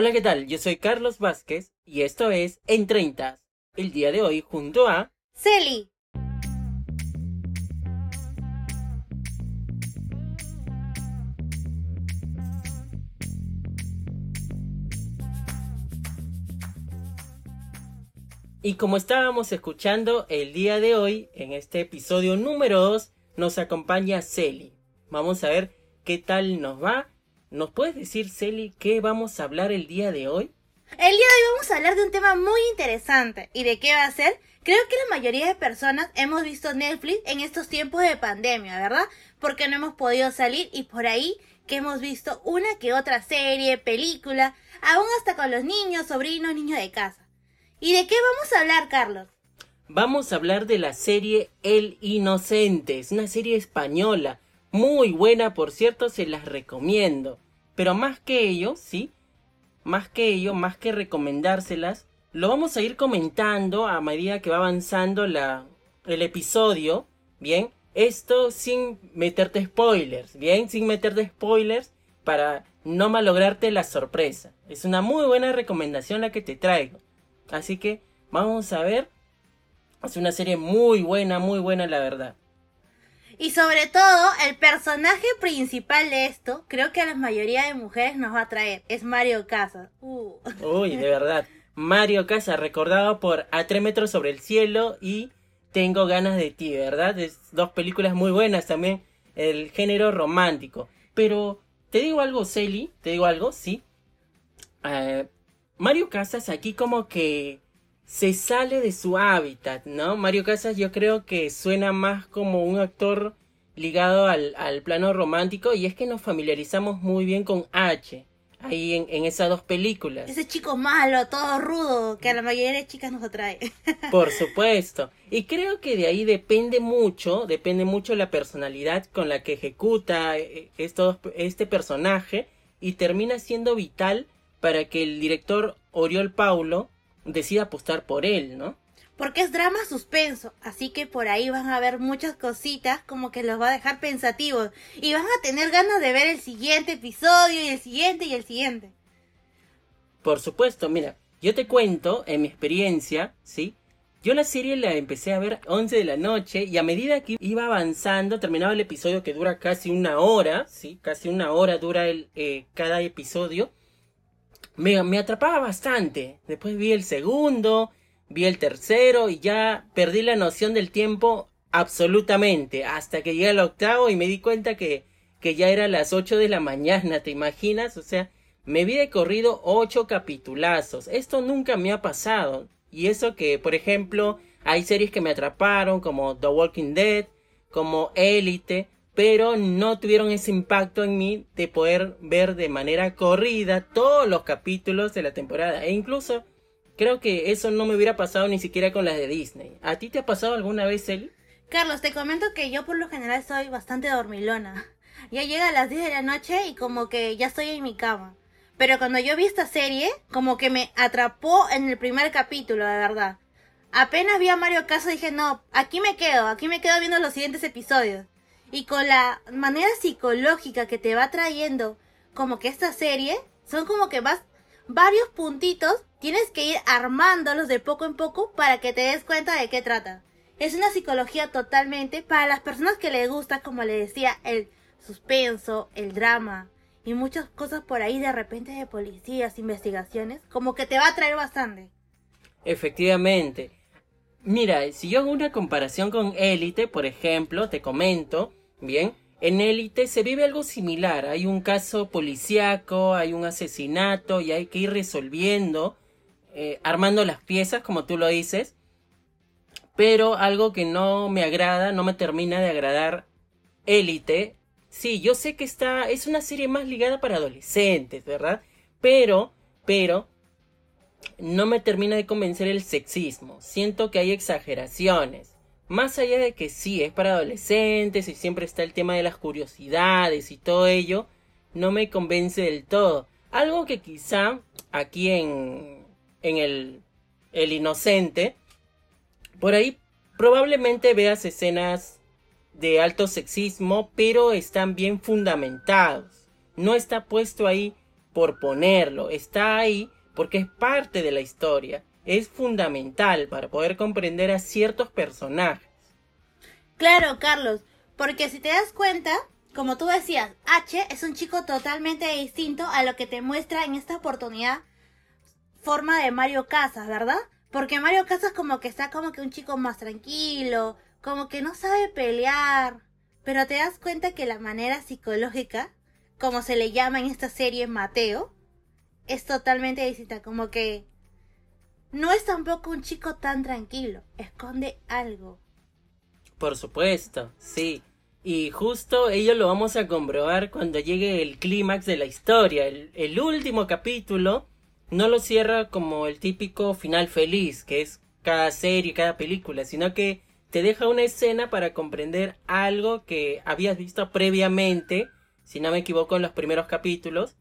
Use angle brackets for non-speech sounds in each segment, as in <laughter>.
Hola, ¿qué tal? Yo soy Carlos Vázquez y esto es En 30. El día de hoy junto a Celi. Y como estábamos escuchando el día de hoy, en este episodio número 2, nos acompaña Celi. Vamos a ver qué tal nos va. ¿Nos puedes decir, Celi, qué vamos a hablar el día de hoy? El día de hoy vamos a hablar de un tema muy interesante. ¿Y de qué va a ser? Creo que la mayoría de personas hemos visto Netflix en estos tiempos de pandemia, ¿verdad? Porque no hemos podido salir y por ahí que hemos visto una que otra serie, película, aún hasta con los niños, sobrinos, niños de casa. ¿Y de qué vamos a hablar, Carlos? Vamos a hablar de la serie El Inocente. Es una serie española. Muy buena, por cierto, se las recomiendo. Pero más que ello, ¿sí? Más que ello, más que recomendárselas, lo vamos a ir comentando a medida que va avanzando la, el episodio. Bien, esto sin meterte spoilers. Bien, sin meterte spoilers para no malograrte la sorpresa. Es una muy buena recomendación la que te traigo. Así que vamos a ver. Es una serie muy buena, muy buena la verdad. Y sobre todo, el personaje principal de esto, creo que a la mayoría de mujeres nos va a traer, es Mario Casas. Uh. Uy, de verdad. Mario Casas, recordado por A tres metros sobre el cielo y Tengo ganas de ti, ¿verdad? Es dos películas muy buenas también, el género romántico. Pero, te digo algo, Celi, te digo algo, sí. Eh, Mario Casas aquí como que se sale de su hábitat, ¿no? Mario Casas yo creo que suena más como un actor ligado al, al plano romántico y es que nos familiarizamos muy bien con H ahí en, en, esas dos películas. Ese chico malo, todo rudo, que a la mayoría de chicas nos atrae. <laughs> Por supuesto. Y creo que de ahí depende mucho, depende mucho la personalidad con la que ejecuta eh, esto, este personaje y termina siendo vital para que el director Oriol Paulo decida apostar por él, ¿no? Porque es drama suspenso, así que por ahí van a ver muchas cositas como que los va a dejar pensativos y van a tener ganas de ver el siguiente episodio y el siguiente y el siguiente. Por supuesto, mira, yo te cuento en mi experiencia, ¿sí? Yo la serie la empecé a ver 11 de la noche y a medida que iba avanzando, terminaba el episodio que dura casi una hora, ¿sí? Casi una hora dura el, eh, cada episodio me, me atrapaba bastante. Después vi el segundo, vi el tercero y ya perdí la noción del tiempo absolutamente. Hasta que llegué al octavo y me di cuenta que, que ya era las ocho de la mañana, ¿te imaginas? O sea, me vi de corrido ocho capitulazos. Esto nunca me ha pasado. Y eso que, por ejemplo, hay series que me atraparon como The Walking Dead, como Elite, pero no tuvieron ese impacto en mí de poder ver de manera corrida todos los capítulos de la temporada. E incluso creo que eso no me hubiera pasado ni siquiera con las de Disney. ¿A ti te ha pasado alguna vez, él? Carlos, te comento que yo por lo general soy bastante dormilona. Ya llega a las 10 de la noche y como que ya estoy en mi cama. Pero cuando yo vi esta serie, como que me atrapó en el primer capítulo, de verdad. Apenas vi a Mario Caso dije, no, aquí me quedo, aquí me quedo viendo los siguientes episodios y con la manera psicológica que te va trayendo como que esta serie, son como que vas varios puntitos, tienes que ir armándolos de poco en poco para que te des cuenta de qué trata. Es una psicología totalmente para las personas que les gusta, como le decía, el suspenso, el drama y muchas cosas por ahí de repente de policías, investigaciones, como que te va a traer bastante. Efectivamente. Mira, si yo hago una comparación con Élite, por ejemplo, te comento, Bien, en élite se vive algo similar. Hay un caso policíaco, hay un asesinato y hay que ir resolviendo, eh, armando las piezas, como tú lo dices. Pero algo que no me agrada, no me termina de agradar élite. Sí, yo sé que está, es una serie más ligada para adolescentes, ¿verdad? Pero, pero, no me termina de convencer el sexismo. Siento que hay exageraciones más allá de que sí, es para adolescentes y siempre está el tema de las curiosidades y todo ello, no me convence del todo. Algo que quizá aquí en, en el, el Inocente, por ahí probablemente veas escenas de alto sexismo, pero están bien fundamentados. No está puesto ahí por ponerlo, está ahí porque es parte de la historia, es fundamental para poder comprender a ciertos personajes. Claro, Carlos, porque si te das cuenta, como tú decías, H es un chico totalmente distinto a lo que te muestra en esta oportunidad forma de Mario Casas, ¿verdad? Porque Mario Casas como que está como que un chico más tranquilo, como que no sabe pelear, pero te das cuenta que la manera psicológica, como se le llama en esta serie Mateo, es totalmente distinta, como que no es tampoco un chico tan tranquilo, esconde algo. Por supuesto, sí. Y justo ello lo vamos a comprobar cuando llegue el clímax de la historia. El, el, último capítulo no lo cierra como el típico final feliz, que es cada serie, cada película, sino que te deja una escena para comprender algo que habías visto previamente, si no me equivoco, en los primeros capítulos.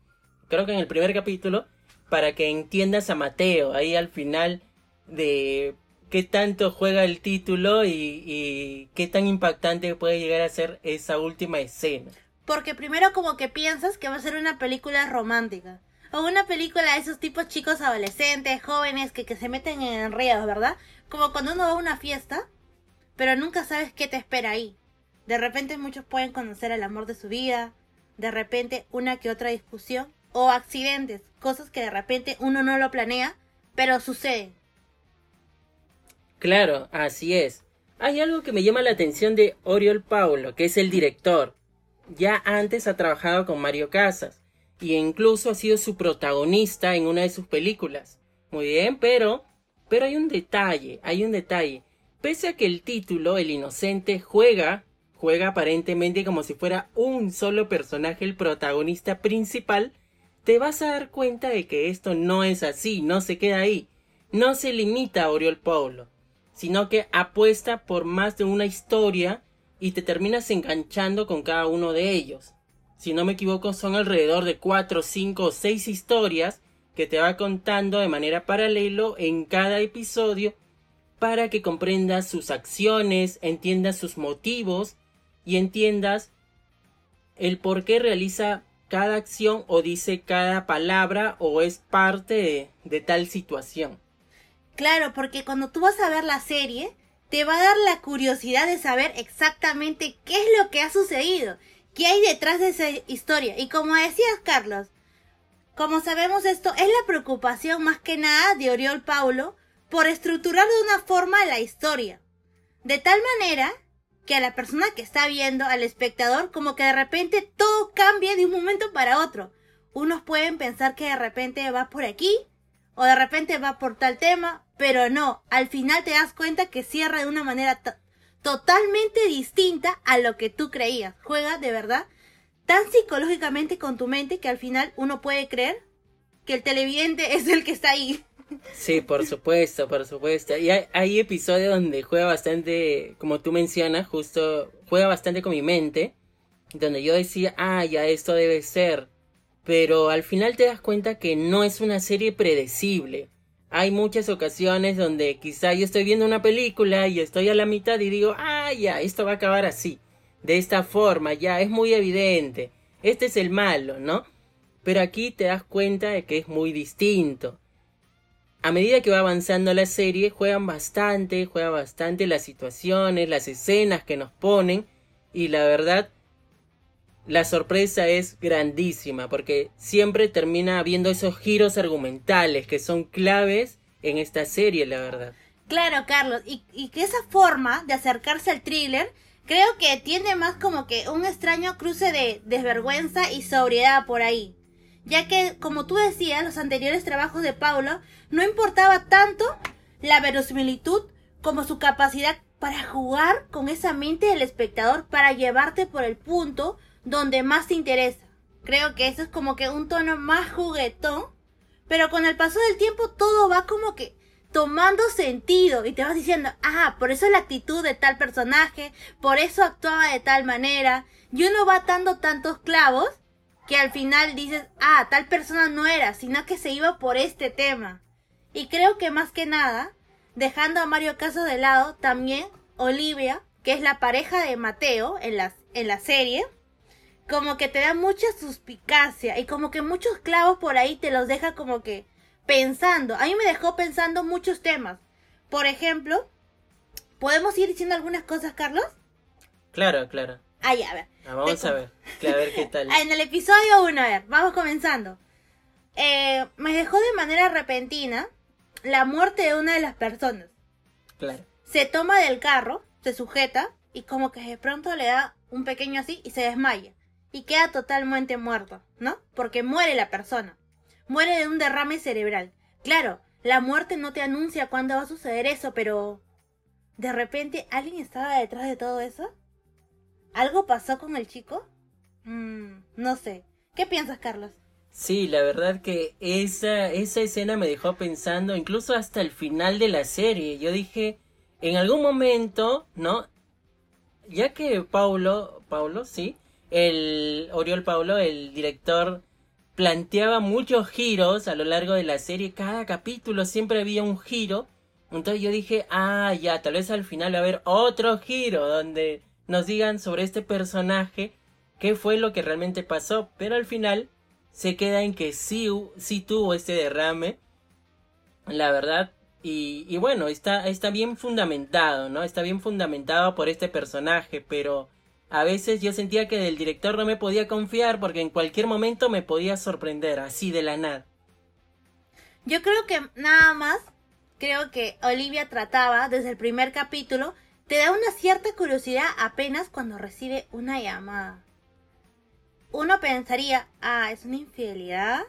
Creo que en el primer capítulo, para que entiendas a Mateo, ahí al final de qué tanto juega el título y, qué tan impactante puede llegar a ser esa última escena. Porque primero como que piensas que va a ser una película romántica. O una película de esos tipos chicos adolescentes, jóvenes, que, que se meten en enredos, ¿verdad? Como cuando uno va a una fiesta, pero nunca sabes qué te espera ahí. De repente muchos pueden conocer el amor de su vida, de repente una que otra discusión, o accidentes, cosas que de repente uno no lo planea, pero suceden. Claro, así es. Hay algo que me llama la atención de Oriol Paulo, que es el director. Ya antes ha trabajado con Mario Casas y incluso ha sido su protagonista en una de sus películas. Muy bien, pero pero hay un detalle, hay un detalle. Pese a que el título, El Inocente, juega, juega aparentemente como si fuera un solo personaje el protagonista principal, te vas a dar cuenta de que esto no es así, no se queda ahí. No se limita a Oriol Paulo sino que apuesta por más de una historia y te terminas enganchando con cada uno de ellos. Si no me equivoco, son alrededor de 4, 5 o 6 historias que te va contando de manera paralelo en cada episodio para que comprendas sus acciones, entiendas sus motivos y entiendas el por qué realiza cada acción o dice cada palabra o es parte de, tal situación. Claro, porque cuando tú vas a ver la serie, te va a dar la curiosidad de saber exactamente qué es lo que ha sucedido, qué hay detrás de esa historia. Y como decías, Carlos, como sabemos esto, es la preocupación más que nada de Oriol Paulo por estructurar de una forma la historia. De tal manera que a la persona que está viendo, al espectador, como que de repente todo cambie de un momento para otro. Unos pueden pensar que de repente va por aquí, o de repente va por tal tema, pero no, al final te das cuenta que cierra de una manera totalmente distinta a lo que tú creías. Juega de verdad tan psicológicamente con tu mente que al final uno puede creer que el televidente <laughs> es el que está ahí. Sí, por supuesto, por supuesto. Y hay, episodios donde juega bastante, como tú mencionas, justo juega bastante con mi mente, donde yo decía, ah, ya esto debe ser pero al final te das cuenta que no es una serie predecible. Hay muchas ocasiones donde quizá yo estoy viendo una película y estoy a la mitad y digo, ah, ya, esto va a acabar así, de esta forma, ya, es muy evidente, este es el malo, ¿no? Pero aquí te das cuenta de que es muy distinto. A medida que va avanzando la serie, juegan bastante, juegan bastante las situaciones, las escenas que nos ponen, y la verdad la sorpresa es grandísima porque siempre termina habiendo esos giros argumentales que son claves en esta serie, la verdad. Claro, Carlos, y, y que esa forma de acercarse al thriller creo que tiene más como que un extraño cruce de desvergüenza y sobriedad por ahí. Ya que, como tú decías, los anteriores trabajos de Paulo no importaba tanto la verosimilitud como su capacidad para jugar con esa mente del espectador para llevarte por el punto donde más te interesa. Creo que eso es como que un tono más juguetón, pero con el paso del tiempo todo va como que tomando sentido y te vas diciendo, ah, por eso la actitud de tal personaje, por eso actuaba de tal manera, y uno va atando tantos clavos que al final dices, ah, tal persona no era, sino que se iba por este tema. Y creo que más que nada, dejando a Mario Caso de lado, también Olivia, que es la pareja de Mateo en la, en la serie, como que te da mucha suspicacia y como que muchos clavos por ahí te los deja como que pensando. A mí me dejó pensando muchos temas. Por ejemplo, ¿podemos ir diciendo algunas cosas, Carlos? Claro, claro. Ah, ya, a ver. Ah, vamos a ver, a ver qué tal. En el episodio 1, a ver, vamos comenzando. Eh, me dejó de manera repentina la muerte de una de las personas. Claro. Se toma del carro, se sujeta y como que de pronto le da un pequeño así y se desmaya. Y queda totalmente muerto, ¿no? Porque muere la persona. Muere de un derrame cerebral. Claro, la muerte no te anuncia cuándo va a suceder eso, pero... ¿De repente alguien estaba detrás de todo eso? ¿Algo pasó con el chico? Mm, no sé. ¿Qué piensas, Carlos? Sí, la verdad que esa, esa escena me dejó pensando, incluso hasta el final de la serie. Yo dije, en algún momento, ¿no? Ya que Paulo, Paulo, sí, el Oriol Paulo, el director, planteaba muchos giros a lo largo de la serie. Cada capítulo siempre había un giro. Entonces yo dije, ah, ya, tal vez al final va a haber otro giro donde nos digan sobre este personaje qué fue lo que realmente pasó. Pero al final se queda en que sí, sí tuvo este derrame. La verdad. Y, bueno, está, está bien fundamentado, ¿no? Está bien fundamentado por este personaje, pero a veces yo sentía que del director no me podía confiar porque en cualquier momento me podía sorprender, así de la nada. Yo creo que nada más, creo que Olivia trataba desde el primer capítulo, te da una cierta curiosidad apenas cuando recibe una llamada. Uno pensaría, ah, es una infidelidad,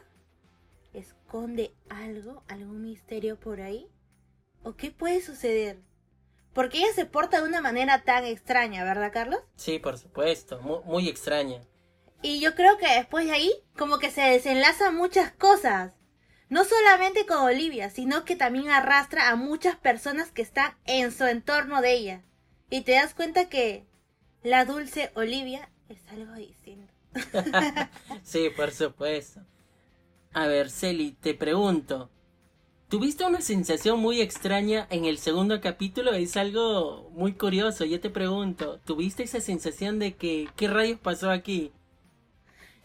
esconde algo, algún misterio por ahí, o qué puede suceder. Porque ella se porta de una manera tan extraña, ¿verdad, Carlos? Sí, por supuesto, muy, extraña. Y yo creo que después de ahí, como que se desenlazan muchas cosas. No solamente con Olivia, sino que también arrastra a muchas personas que están en su entorno de ella. Y te das cuenta que la dulce Olivia es algo distinto. <laughs> sí, por supuesto. A ver, Celi, te pregunto, Tuviste una sensación muy extraña en el segundo capítulo, es algo muy curioso, yo te pregunto, ¿tuviste esa sensación de que qué rayos pasó aquí?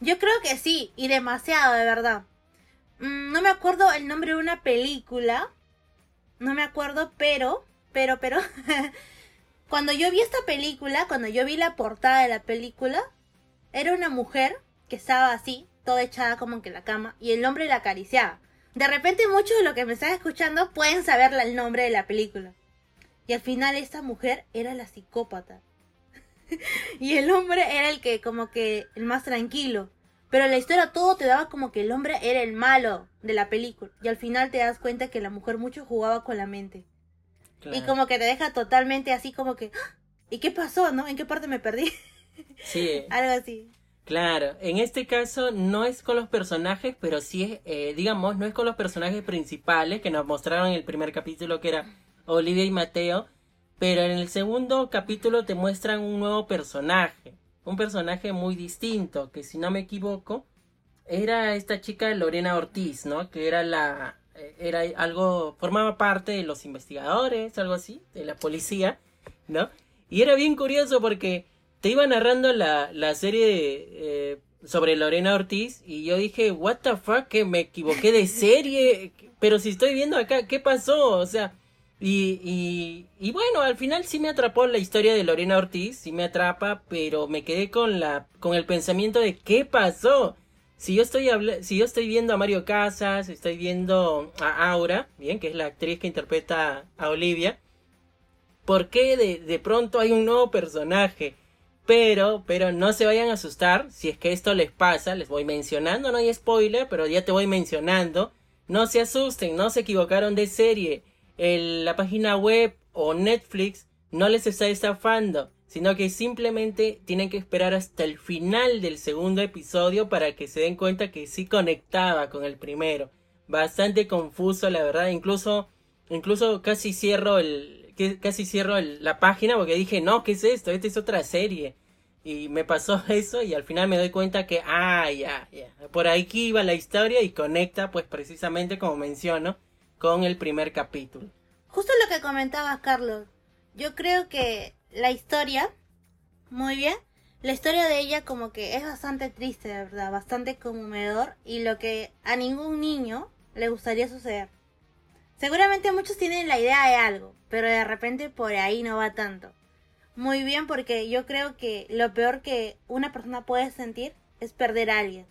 Yo creo que sí, y demasiado, de verdad. Mm, no me acuerdo el nombre de una película, no me acuerdo, pero, pero, pero, <laughs> cuando yo vi esta película, cuando yo vi la portada de la película, era una mujer que estaba así, toda echada como que en la cama, y el hombre la acariciaba. De repente muchos de los que me están escuchando pueden saber el nombre de la película. Y al final esta mujer era la psicópata. <laughs> y el hombre era el que como que el más tranquilo. Pero la historia todo te daba como que el hombre era el malo de la película. Y al final te das cuenta que la mujer mucho jugaba con la mente. Y como que te deja totalmente así como que... ¡Ah! ¿Y qué pasó, no? ¿En qué parte me perdí? <laughs> Sí. Algo así. Claro, en este caso no es con los personajes, pero sí es, eh, digamos, no es con los personajes principales que nos mostraron en el primer capítulo que era Olivia y Mateo, pero en el segundo capítulo te muestran un nuevo personaje, un personaje muy distinto, que si no me equivoco, era esta chica Lorena Ortiz, ¿no? Que era la, era algo, formaba parte de los investigadores, algo así, de la policía, ¿no? Y era bien curioso porque te iba narrando la, la serie eh, sobre Lorena Ortiz y yo dije, what the fuck, que me equivoqué de serie, pero si estoy viendo acá, ¿qué pasó? O sea, y, y, y bueno, al final sí me atrapó la historia de Lorena Ortiz, sí me atrapa, pero me quedé con la, con el pensamiento de qué pasó. Si yo estoy si yo estoy viendo a Mario Casas, estoy viendo a Aura, bien, que es la actriz que interpreta a Olivia, ¿por qué de, de pronto hay un nuevo personaje? Pero, pero no se vayan a asustar si es que esto les pasa, les voy mencionando, no hay spoiler, pero ya te voy mencionando. No se asusten, no se equivocaron de serie. El, la página web o Netflix no les está estafando, sino que simplemente tienen que esperar hasta el final del segundo episodio para que se den cuenta que sí conectaba con el primero. Bastante confuso, la verdad, incluso, incluso casi cierro el, casi cierro la página porque dije, no, ¿qué es esto? Esta es otra serie. Y me pasó <laughs> eso y al final me doy cuenta que, ah, ya, ya, por aquí iba la historia y conecta, pues precisamente como menciono, con el primer capítulo. Justo lo que comentabas, Carlos. Yo creo que la historia, muy bien, La historia de ella como que es bastante triste, de verdad, bastante conmovedor y lo que a ningún niño le gustaría suceder. Seguramente muchos tienen la idea de algo, pero de repente por ahí no va tanto. Muy bien porque yo creo que lo peor que una persona puede sentir es perder a alguien.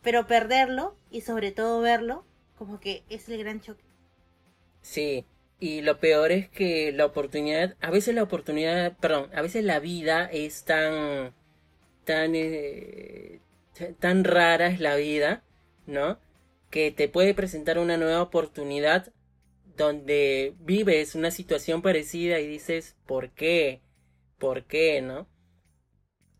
Pero perderlo y sobre todo verlo como que es el gran choque. Sí, y lo peor es que la oportunidad, a veces la oportunidad, perdón, a veces la vida es tan, tan, eh, tan rara es la vida, ¿no? Que te puede presentar una nueva oportunidad donde vives una situación parecida y dices, ¿por qué? ¿Por qué? ¿No?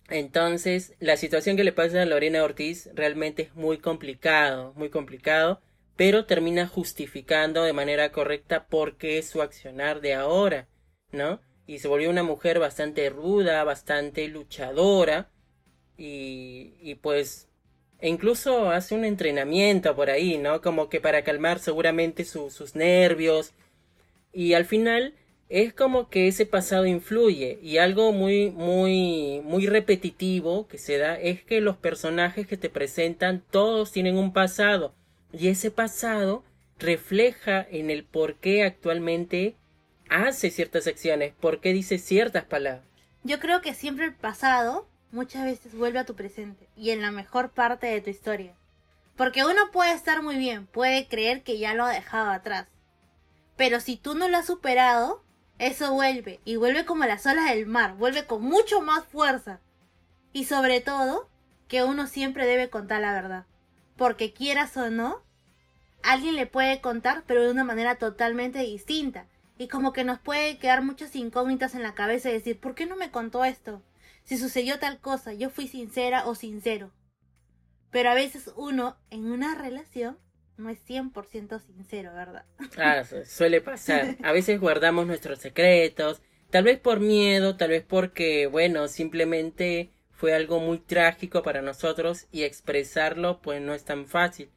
Entonces, la situación que le pasa a Lorena Ortiz realmente es muy complicado, muy complicado pero termina justificando de manera correcta por qué es su accionar de ahora, ¿no? Y se volvió una mujer bastante ruda, bastante luchadora, y, y pues e incluso hace un entrenamiento por ahí, ¿no? Como que para calmar seguramente sus nervios. Y al final es como que ese pasado influye. Y algo muy, muy, muy repetitivo que se da es que los personajes que te presentan todos tienen un pasado. Y ese pasado refleja en el por qué actualmente hace ciertas acciones, por qué dice ciertas palabras. Yo creo que siempre el pasado muchas veces vuelve a tu presente y en la mejor parte de tu historia. Porque uno puede estar muy bien, puede creer que ya lo ha dejado atrás. Pero si tú no lo has superado, eso vuelve y vuelve como las olas del mar, vuelve con mucho más fuerza. Y sobre todo, que uno siempre debe contar la verdad porque quieras o no, alguien le puede contar, pero de una manera totalmente distinta. Y como que nos puede quedar muchas incógnitas en la cabeza y decir, ¿por qué no me contó esto? Si sucedió tal cosa, yo fui sincera o sincero. Pero a veces uno en una relación no es 100% sincero, ¿verdad? Ah, suele pasar. A veces guardamos nuestros secretos, tal vez por miedo, tal vez porque, bueno, simplemente fue algo muy trágico para nosotros y expresarlo pues no es tan fácil.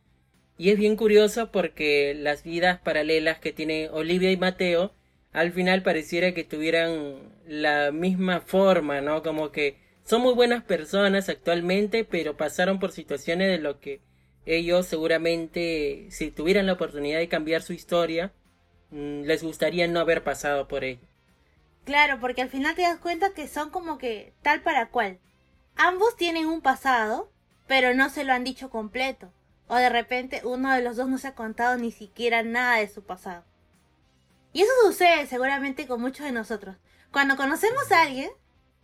Y es bien curioso porque las vidas paralelas que tiene Olivia y Mateo al final pareciera que tuvieran la misma forma, ¿no? Como que son muy buenas personas actualmente, pero pasaron por situaciones de lo que ellos seguramente, si tuvieran la oportunidad de cambiar su historia, mm, les gustaría no haber pasado por ello. Claro, porque al final te das cuenta que son como que tal para cual. Ambos tienen un pasado, pero no se lo han dicho completo. O de repente uno de los dos no se ha contado ni siquiera nada de su pasado. Y eso sucede seguramente con muchos de nosotros. Cuando conocemos a alguien,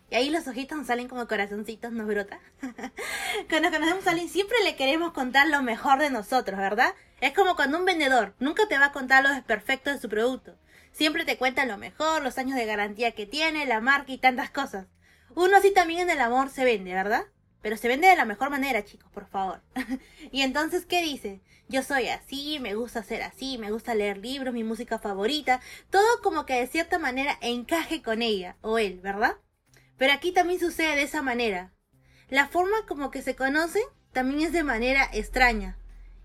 y ahí los ojitos nos salen como corazoncitos, nos brota. <laughs> cuando conocemos a alguien siempre le queremos contar lo mejor de nosotros, ¿verdad? Es como cuando un vendedor nunca te va a contar lo perfecto de su producto. Siempre te cuenta lo mejor, los años de garantía que tiene, la marca y tantas cosas. Uno así también en el amor se vende, ¿verdad? Pero se vende de la mejor manera, chicos, por favor. <laughs> y entonces, ¿qué dice? Yo soy así, me gusta ser así, me gusta leer libros, mi música favorita, todo como que de cierta manera encaje con ella o él, ¿verdad? Pero aquí también sucede de esa manera. La forma como que se conocen también es de manera extraña.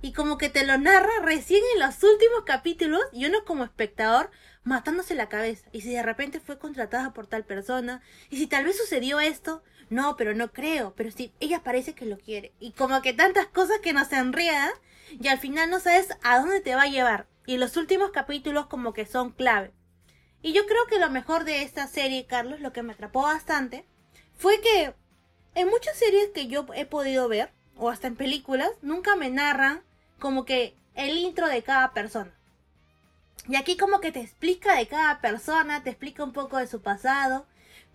Y como que te lo narra recién en los últimos capítulos y uno como espectador matándose la cabeza. Y si de repente fue contratada por tal persona, y si tal vez sucedió esto, no, pero no creo, pero si ella parece que lo quiere. Y como que tantas cosas que nos enredan y al final no sabes a dónde te va a llevar. Y los últimos capítulos como que son clave. Y yo creo que lo mejor de esta serie, Carlos, lo que me atrapó bastante, fue que en muchas series que yo he podido ver, o hasta en películas, nunca me narran como que el intro de cada persona. Y aquí como que te explica de cada persona, te explica un poco de su pasado,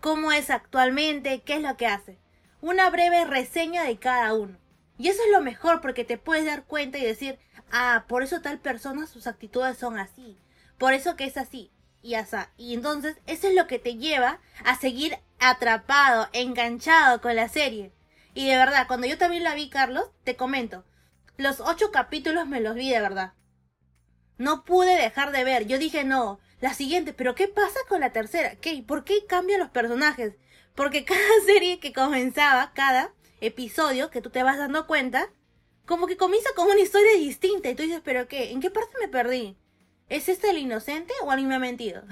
cómo es actualmente, qué es lo que hace. Una breve reseña de cada uno. Y eso es lo mejor porque te puedes dar cuenta y decir, ah, por eso tal persona sus actitudes son así, por eso que es así y así. Y entonces eso es lo que te lleva a seguir atrapado, enganchado con la serie. Y de verdad, cuando yo también la vi, Carlos, te comento, los ocho capítulos me los vi de verdad. No pude dejar de ver. Yo dije, no, la siguiente, pero ¿qué pasa con la tercera? ¿Qué? ¿Por qué cambian los personajes? Porque <laughs> cada serie que comenzaba, cada episodio que tú te vas dando cuenta, como que comienza con una historia distinta y tú dices, pero ¿qué? ¿En qué parte me perdí? ¿Es este el inocente o alguien me ha mentido?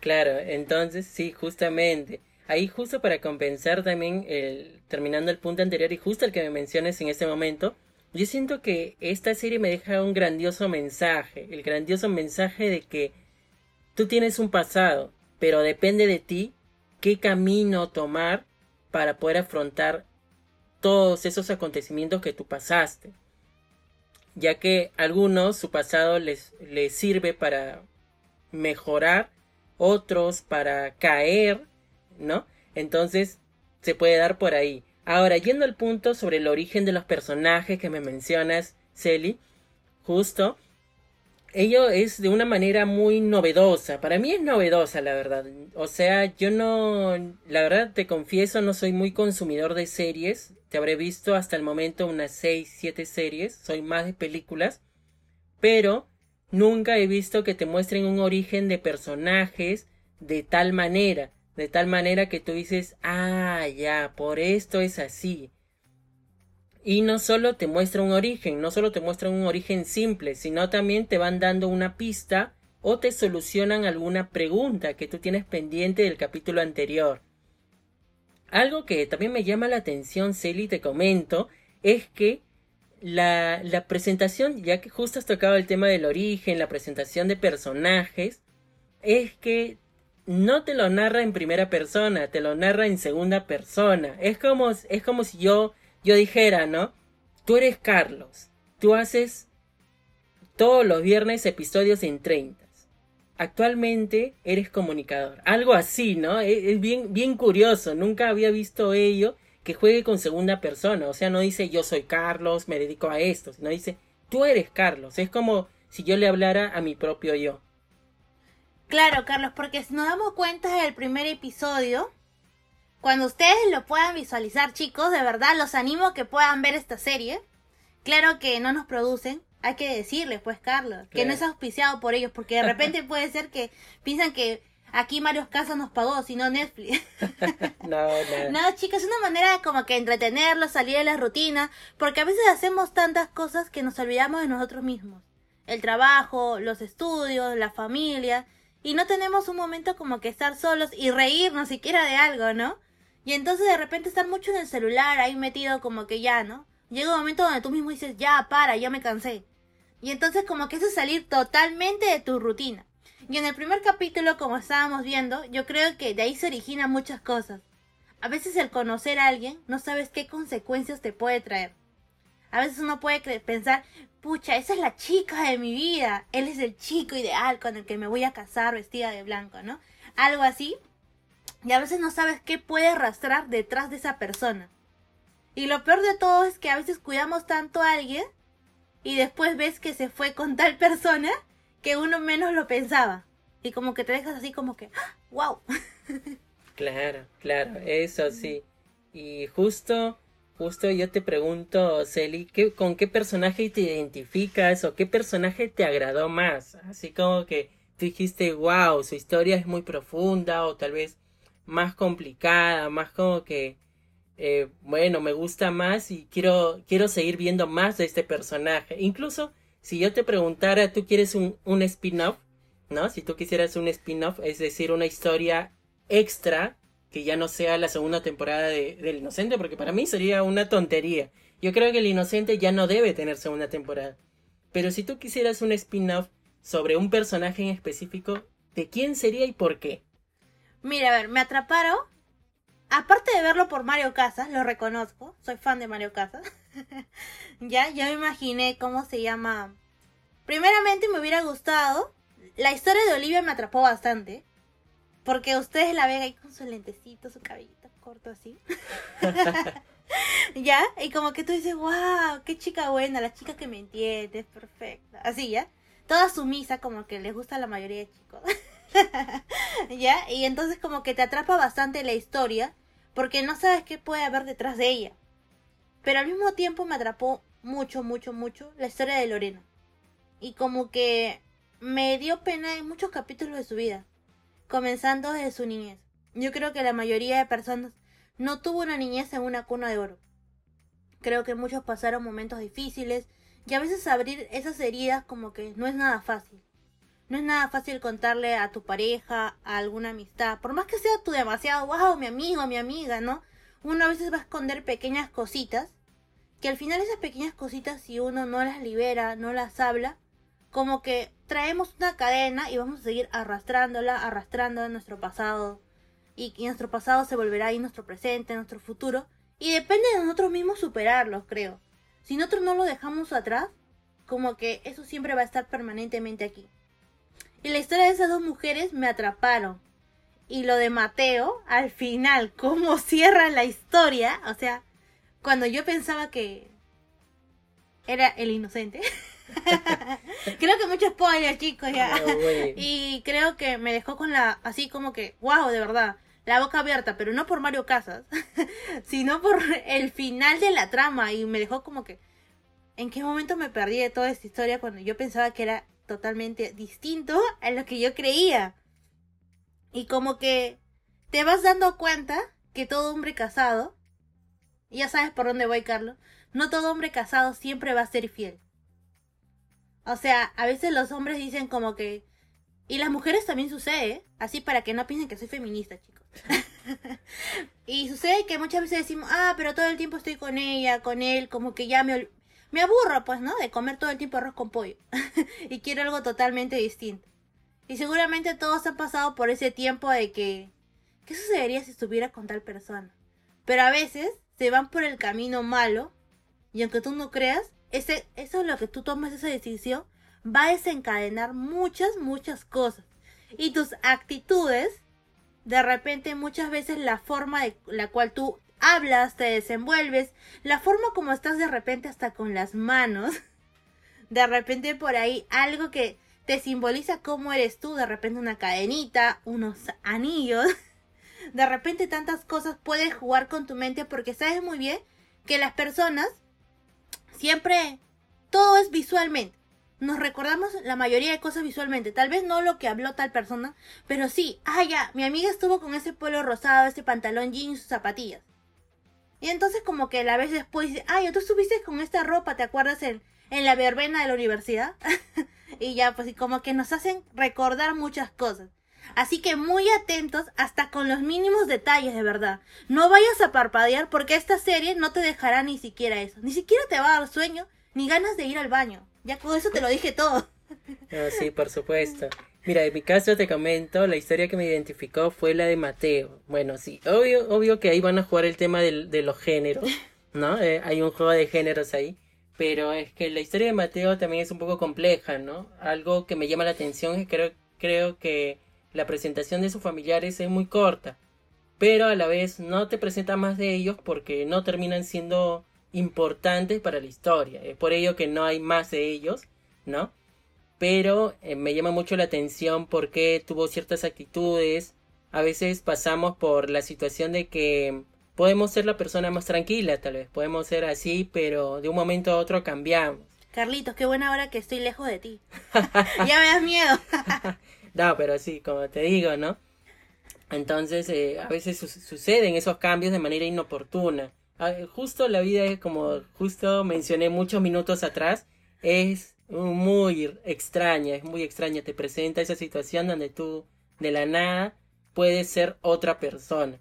claro, entonces sí, justamente. ahí justo para compensar también, el, terminando el punto anterior y justo el que me menciones en este momento, yo siento que esta serie me deja un grandioso mensaje, el grandioso mensaje de que tú tienes un pasado, pero depende de ti qué camino tomar para poder afrontar todos esos acontecimientos que tú pasaste. Ya que algunos su pasado les, les sirve para mejorar, otros para caer, ¿no? Entonces se puede dar por ahí. Ahora, yendo al punto sobre el origen de los personajes que me mencionas, Celi, justo, ello es de una manera muy novedosa. Para mí es novedosa, la verdad. O sea, yo no, la verdad te confieso, no soy muy consumidor de series. Te habré visto hasta el momento unas 6, 7 series. Soy más de películas. Pero nunca he visto que te muestren un origen de personajes de tal manera. De tal manera que tú dices, ah, ya, por esto es así. Y no solo te muestra un origen, no solo te muestra un origen simple, sino también te van dando una pista o te solucionan alguna pregunta que tú tienes pendiente del capítulo anterior. Algo que también me llama la atención, Celi, te comento, es que la, la presentación, ya que justo has tocado el tema del origen, la presentación de personajes, es que no te lo narra en primera persona, te lo narra en segunda persona. Es como, es como si yo yo dijera, ¿no? Tú eres Carlos, tú haces todos los viernes episodios en 30. Actualmente eres comunicador. Algo así, ¿no? Es, bien, bien curioso. Nunca había visto ello que juegue con segunda persona. O sea, no dice yo soy Carlos, me dedico a esto, sino dice tú eres Carlos. Es como si yo le hablara a mi propio yo. Claro, Carlos, porque si nos damos cuenta del primer episodio, cuando ustedes lo puedan visualizar, chicos, de verdad los animo a que puedan ver esta serie. Claro que no nos producen, hay que decirles, pues, Carlos, que no es auspiciado por ellos, porque de repente <laughs> puede ser que piensan que aquí Mario Casas nos pagó, sino Netflix. <laughs> no, no. No, chicos, es una manera como que entretenerlos, salir de la rutina, porque a veces hacemos tantas cosas que nos olvidamos de nosotros mismos. El trabajo, los estudios, la familia, y no tenemos un momento como que estar solos y reírnos siquiera de algo, ¿no? Y entonces de repente estar mucho en el celular ahí metido como que ya, ¿no? Llega un momento donde tú mismo dices, ya, para, ya me cansé. Y entonces como que eso es salir totalmente de tu rutina. Y en el primer capítulo, como estábamos viendo, yo creo que de ahí se originan muchas cosas. A veces el conocer a alguien no sabes qué consecuencias te puede traer. A veces uno puede pensar, pucha, esa es la chica de mi vida, él es el chico ideal con el que me voy a casar vestida de blanco, ¿no? Algo así, y a veces no sabes qué puede arrastrar detrás de esa persona. Y lo peor de todo es que a veces cuidamos tanto a alguien y después ves que se fue con tal persona que uno menos lo pensaba. Y como que te dejas así como que, ¡wow! <laughs> Claro, claro, eso sí. Y justo, justo yo te pregunto, Celi, ¿qué, ¿con qué personaje te identificas o qué personaje te agradó más? Así como que tú dijiste, wow, su historia es muy profunda o tal vez más complicada, más como que, eh, bueno, me gusta más y quiero, quiero seguir viendo más de este personaje. Incluso si yo te preguntara, ¿tú quieres un, un spin-off? ¿No? Si tú quisieras un spin-off, es decir, una historia extra que ya no sea la segunda temporada de, del Inocente, porque para mí sería una tontería. Yo creo que el Inocente ya no debe tener segunda temporada. Pero si tú quisieras un spin-off sobre un personaje en específico, ¿de quién sería y por qué? Mira, a ver, me atraparon. Aparte de verlo por Mario Casas, lo reconozco, soy fan de Mario Casas. <laughs> ya, ya me imaginé cómo se llama. Primeramente me hubiera gustado. La historia de Olivia me atrapó bastante. Porque ustedes la ven ahí con su lentecito, su cabellito corto así. <laughs> ¿Ya? Y como que tú dices, wow, qué chica buena, la chica que me entiende, es perfecta. Así, ¿ya? Toda sumisa, como que les gusta a la mayoría de chicos. <laughs> ¿Ya? Y entonces como que te atrapa bastante la historia porque no sabes qué puede haber detrás de ella. Pero al mismo tiempo me atrapó mucho, mucho, mucho la historia de Lorena. Y como que me dio pena en muchos capítulos de su vida, comenzando desde su niñez. Yo creo que la mayoría de personas no tuvo una niñez en una cuna de oro. Creo que muchos pasaron momentos difíciles y a veces abrir esas heridas como que no es nada fácil. No es nada fácil contarle a tu pareja, a alguna amistad, por más que sea tu demasiado, wow, mi amigo, mi amiga, ¿no? Uno a veces va a esconder pequeñas cositas, que al final esas pequeñas cositas, si uno no las libera, no las habla, como que traemos una cadena y vamos a seguir arrastrándola, arrastrando nuestro pasado. Y, y nuestro pasado se volverá ahí nuestro presente, nuestro futuro. Y depende de nosotros mismos superarlos, creo. Si nosotros no lo dejamos atrás, como que eso siempre va a estar permanentemente aquí. Y la historia de esas dos mujeres me atraparon. Y lo de Mateo, al final, <laughs> cómo cierra la historia, o sea, cuando yo pensaba que era el inocente. <laughs> <laughs> creo que mucho spoiler, chicos, ya. Ah, bueno. <laughs> Y creo que me dejó con la, así como que, wow, de verdad, la boca abierta, pero no por Mario Casas, <laughs> sino por el final de la trama. Y me dejó como que, ¿en qué momento me perdí de toda esta historia cuando yo pensaba que era totalmente distinto a lo que yo creía? Y como que te vas dando cuenta que todo hombre casado, ya sabes por dónde voy, Carlos, no todo hombre casado siempre va a ser fiel. O sea, a veces los hombres dicen como que... Y las mujeres también sucede, así para que no piensen que soy feminista, chicos. <laughs> y sucede que muchas veces decimos, ah, pero todo el tiempo estoy con ella, con él, como que ya me, me aburro, pues, ¿no? De comer todo el tiempo arroz con pollo. <laughs> y quiero algo totalmente distinto. Y seguramente todos han pasado por ese tiempo de que, ¿qué sucedería si estuviera con tal persona? Pero a veces se van por el camino malo y aunque tú no creas, ese, eso es lo que tú tomas esa decisión va a desencadenar muchas, muchas cosas. Y tus actitudes, de repente muchas veces la forma de la cual tú hablas, te desenvuelves, la forma como estás de repente hasta con las manos, <laughs> de repente por ahí algo que te simboliza cómo eres tú, de repente una cadenita, unos anillos, <laughs> de repente tantas cosas puedes jugar con tu mente porque sabes muy bien que las personas siempre todo es visualmente. Nos recordamos la mayoría de cosas visualmente. Tal vez no lo que habló tal persona, pero sí, ah, ya, mi amiga estuvo con ese polo rosado, ese pantalón jeans, sus zapatillas. Y entonces como que la vez después dice, ya tú estuviste con esta ropa, ¿te acuerdas en, en la verbena de la universidad? <laughs> y ya, pues y como que nos hacen recordar muchas cosas. Así que muy atentos hasta con los mínimos detalles de verdad. No vayas a parpadear porque esta serie no te dejará ni siquiera eso. Ni siquiera te va a dar sueño ni ganas de ir al baño. Ya con eso te lo dije todo. <laughs> Ah, sí, por supuesto. Mira, en mi caso te comento, la historia que me identificó fue la de Mateo. Bueno, sí, obvio, obvio que ahí van a jugar el tema del- de los géneros, <laughs> ¿no? Eh, hay un juego de géneros ahí. Pero es que la historia de Mateo también es un poco compleja, ¿no? Algo que me llama la atención es que creo, creo que la presentación de sus familiares es muy corta. Pero a la vez no te presenta más de ellos porque no terminan siendo importantes para la historia. Es por ello que no hay más de ellos, ¿no? pero eh, me llama mucho la atención porque tuvo ciertas actitudes. A veces pasamos por la situación de que podemos ser la persona más tranquila, tal vez podemos ser así, pero de un momento a otro cambiamos. Carlitos, qué buena hora que estoy lejos de ti. <laughs> ya me das miedo. <laughs> No, pero sí, como te digo, ¿no? Entonces, eh, a veces su- suceden esos cambios de manera inoportuna. Ah, justo la vida es como justo mencioné muchos minutos atrás, es muy extraña, es muy extraña. Te presenta esa situación donde tú de la nada puedes ser otra persona.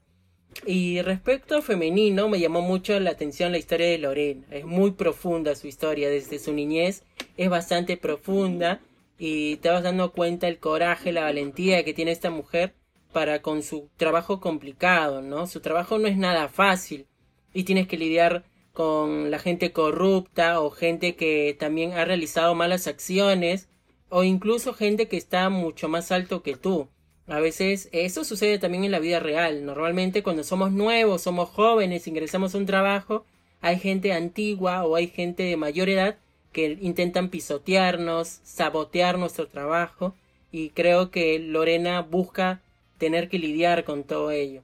Y respecto a femenino, me llamó mucho la atención la historia de Lorena. Es muy profunda su historia, desde su niñez es bastante profunda y te vas dando cuenta el coraje, la valentía que tiene esta mujer para con su trabajo complicado, ¿no? Su trabajo no es nada fácil y tienes que lidiar con la gente corrupta o gente que también ha realizado malas acciones o incluso gente que está mucho más alto que tú. A veces eso sucede también en la vida real. Normalmente cuando somos nuevos, somos jóvenes, ingresamos a un trabajo, hay gente antigua o hay gente de mayor edad que intentan pisotearnos, sabotear nuestro trabajo y creo que Lorena busca tener que lidiar con todo ello.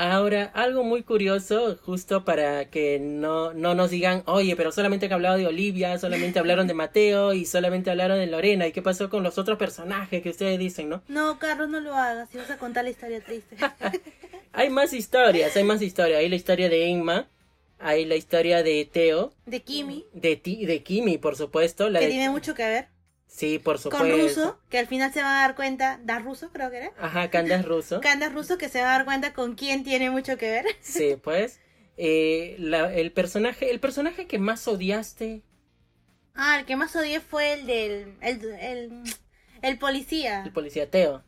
Ahora, algo muy curioso, justo para que no, no nos digan, oye, pero solamente han hablado de Olivia, solamente hablaron de Mateo y solamente hablaron de Lorena. ¿Y qué pasó con los otros personajes que ustedes dicen, no? No, Carlos, no lo hagas. Si vas a contar la historia triste. <laughs> Hay más historias, hay más historias. Hay la historia de Emma, hay la historia de Teo, De Kimi, de, Ti- de Kimi, por supuesto. La que de- tiene mucho que ver. Sí, por supuesto. Con Russo, que al final se va a dar cuenta, da Russo creo que era. Ajá, Candas Russo. <laughs> Candas Russo que se va a dar cuenta con quién tiene mucho que ver. <laughs> Sí, pues. Eh, la, el personaje, el personaje que más odiaste. Ah, el que más odié fue el del, el, el, el policía. El policía Teo.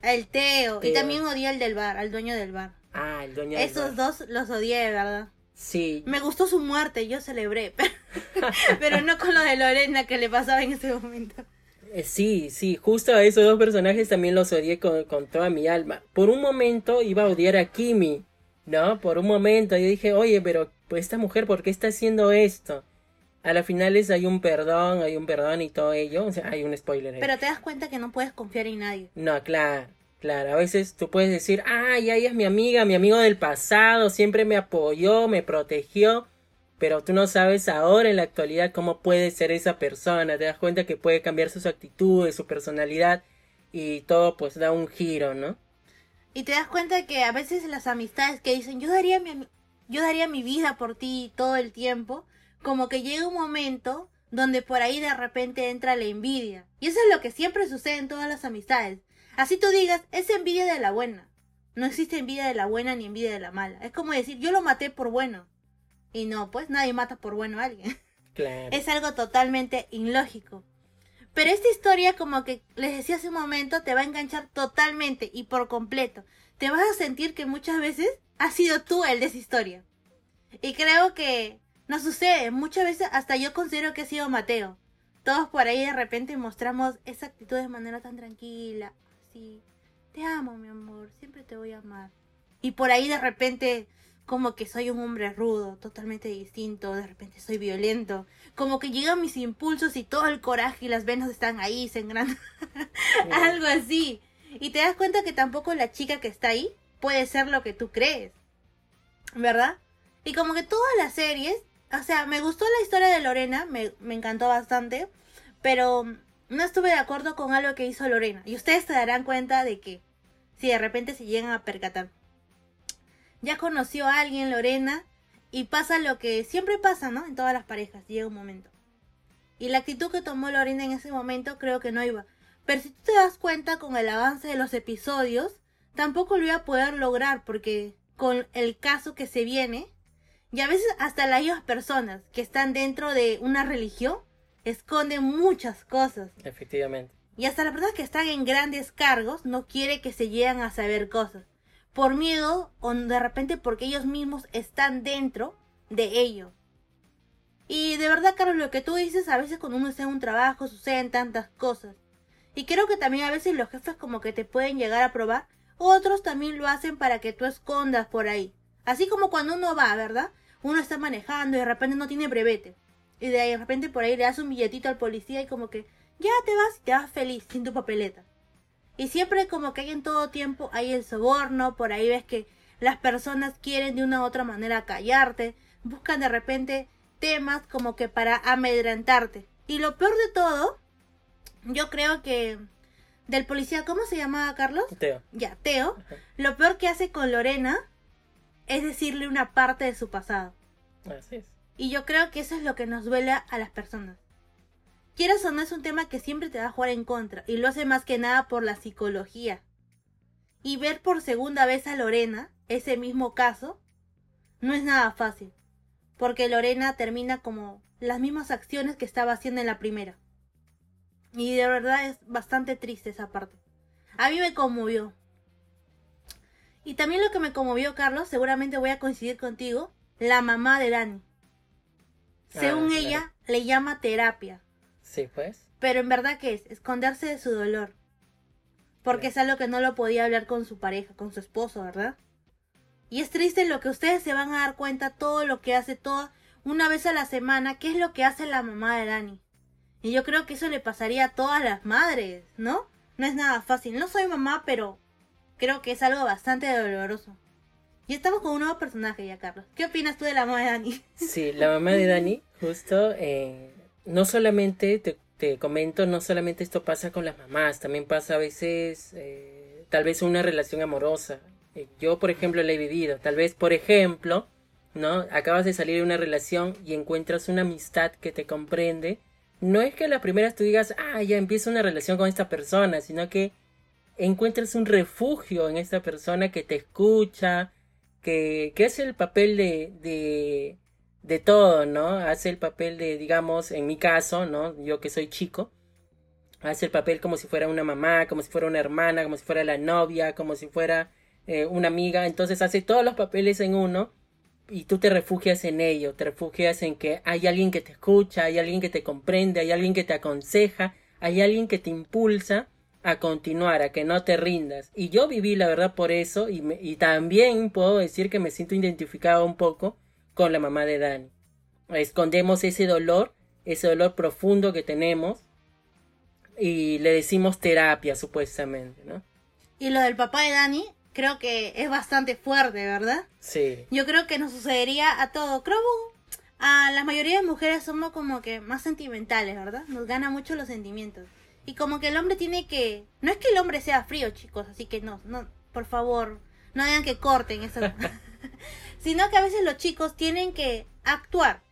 El Teo. Y también odié al del bar, al dueño del bar. Ah, el dueño del Esos bar. dos los odié, ¿verdad? Sí. Me gustó su muerte, yo celebré, <laughs> pero, pero no con lo de Lorena que le pasaba en ese momento. Eh, Sí, sí, justo a esos dos personajes también los odié con, con toda mi alma. Por un momento iba a odiar a Kimi, ¿no? Por un momento yo dije, oye, pero pues esta mujer, ¿por qué está haciendo esto? A las finales hay un perdón, hay un perdón y todo ello. O sea, hay un spoiler ahí. Pero te das cuenta que no puedes confiar en nadie. No, claro, claro. A veces tú puedes decir, ay, ella es mi amiga, mi amigo del pasado, siempre me apoyó, me protegió. Pero tú no sabes ahora en la actualidad cómo puede ser esa persona. Te das cuenta que puede cambiar sus actitudes, su personalidad y todo pues da un giro, ¿no? Y te das cuenta que a veces las amistades que dicen yo daría mi, yo daría mi vida por ti todo el tiempo, como que llega un momento donde por ahí de repente entra la envidia. Y eso es lo que siempre sucede en todas las amistades. Así tú digas, es envidia de la buena. No existe envidia de la buena ni envidia de la mala. Es como decir, yo lo maté por bueno. Y no, pues nadie mata por bueno a alguien. <laughs> Claro. Es algo totalmente ilógico. Pero esta historia, como que les decía hace un momento, te va a enganchar totalmente y por completo. Te vas a sentir que muchas veces has sido tú el de esa historia. Y creo que no sucede. Muchas veces hasta yo considero que he sido Mateo. Todos por ahí de repente mostramos esa actitud de manera tan tranquila. Así, te amo, mi amor, siempre te voy a amar. Y por ahí de repente como que soy un hombre rudo, totalmente distinto, de repente soy violento, como que llegan mis impulsos y todo el coraje y las venas están ahí, se engrandan, <laughs> algo así. Y te das cuenta que tampoco la chica que está ahí puede ser lo que tú crees, ¿verdad? Y como que todas las series, o sea, me gustó la historia de Lorena, me, me encantó bastante, pero no estuve de acuerdo con algo que hizo Lorena. Y ustedes se darán cuenta de que, si de repente se llegan a percatar ya conoció a alguien, Lorena, y pasa lo que siempre pasa, ¿no? En todas las parejas, llega un momento. Y la actitud que tomó Lorena en ese momento creo que no iba. Pero si tú te das cuenta con el avance de los episodios, tampoco lo iba a poder lograr porque con el caso que se viene, y a veces hasta las personas que están dentro de una religión esconden muchas cosas. Efectivamente. Y hasta las personas que están en grandes cargos no quiere que se lleguen a saber cosas. Por miedo o de repente porque ellos mismos están dentro de ello. Y de verdad, Carlos, lo que tú dices, a veces cuando uno está en un trabajo suceden tantas cosas. Y creo que también a veces los jefes como que te pueden llegar a probar. Otros también lo hacen para que tú escondas por ahí. Así como cuando uno va, ¿verdad? Uno está manejando y de repente no tiene brevete. Y de ahí de repente por ahí le das un billetito al policía y como que ya te vas y te vas feliz sin tu papeleta. Y siempre como que hay en todo tiempo hay el soborno, por ahí ves que las personas quieren de una u otra manera callarte, buscan de repente temas como que para amedrentarte. Y lo peor de todo, yo creo que del policía, ¿cómo se llamaba Carlos? Teo. Ya, Teo, Ajá. lo peor que hace con Lorena es decirle una parte de su pasado. Así es. Y yo creo que eso es lo que nos duele a las personas. Quieras o es un tema que siempre te va a jugar en contra y lo hace más que nada por la psicología. Y ver por segunda vez a Lorena, ese mismo caso, no es nada fácil. Porque Lorena termina como las mismas acciones que estaba haciendo en la primera. Y de verdad es bastante triste esa parte. A mí me conmovió. Y también lo que me conmovió, Carlos, seguramente voy a coincidir contigo, la mamá de Dani. Según Ah, claro. ella, le llama terapia. Sí, pues. Pero en verdad, ¿qué es? Esconderse de su dolor. Porque Claro. es algo que no lo podía hablar con su pareja, con su esposo, ¿verdad? Y es triste lo que ustedes se van a dar cuenta, todo lo que hace toda, una vez a la semana, qué es lo que hace la mamá de Dani. Y yo creo que eso le pasaría a todas las madres, ¿no? No es nada fácil. No soy mamá, pero creo que es algo bastante doloroso. Y estamos con un nuevo personaje ya, Carlos. ¿Qué opinas tú de la mamá de Dani? Sí, la mamá de Dani, justo, eh, no solamente, te, comento, no solamente esto pasa con las mamás, también pasa a veces, eh, tal vez una relación amorosa. Eh, yo, por ejemplo, la he vivido. Tal vez, por ejemplo, ¿no? Acabas de salir de una relación y encuentras una amistad que te comprende, no es que a las primeras tú digas, ah, ya empiezo una relación con esta persona, sino que encuentras un refugio en esta persona que te escucha, que, que hace el papel de, de, de todo, ¿no? Hace el papel de, digamos, en mi caso, ¿no? Yo que soy chico, hace el papel como si fuera una mamá, como si fuera una hermana, como si fuera la novia, como si fuera eh, una amiga, entonces hace todos los papeles en uno y tú te refugias en ello, te refugias en que hay alguien que te escucha, hay alguien que te comprende, hay alguien que te aconseja, hay alguien que te impulsa a continuar, a que no te rindas. Y yo viví la verdad por eso y, y también puedo decir que me siento identificado un poco con la mamá de Dani. Escondemos ese dolor, ese dolor profundo que tenemos y le decimos terapia supuestamente, ¿no? Y lo del papá de Dani, creo que es bastante fuerte, ¿verdad? Sí. Yo creo que nos sucedería a todo. Creo a la mayoría de mujeres somos como que más sentimentales, ¿verdad? Nos gana mucho los sentimientos. Y como que el hombre tiene que... No es que el hombre sea frío, chicos, así que no, no, por favor, no digan que corten eso. <laughs> <laughs> Sino que a veces los chicos tienen que actuar,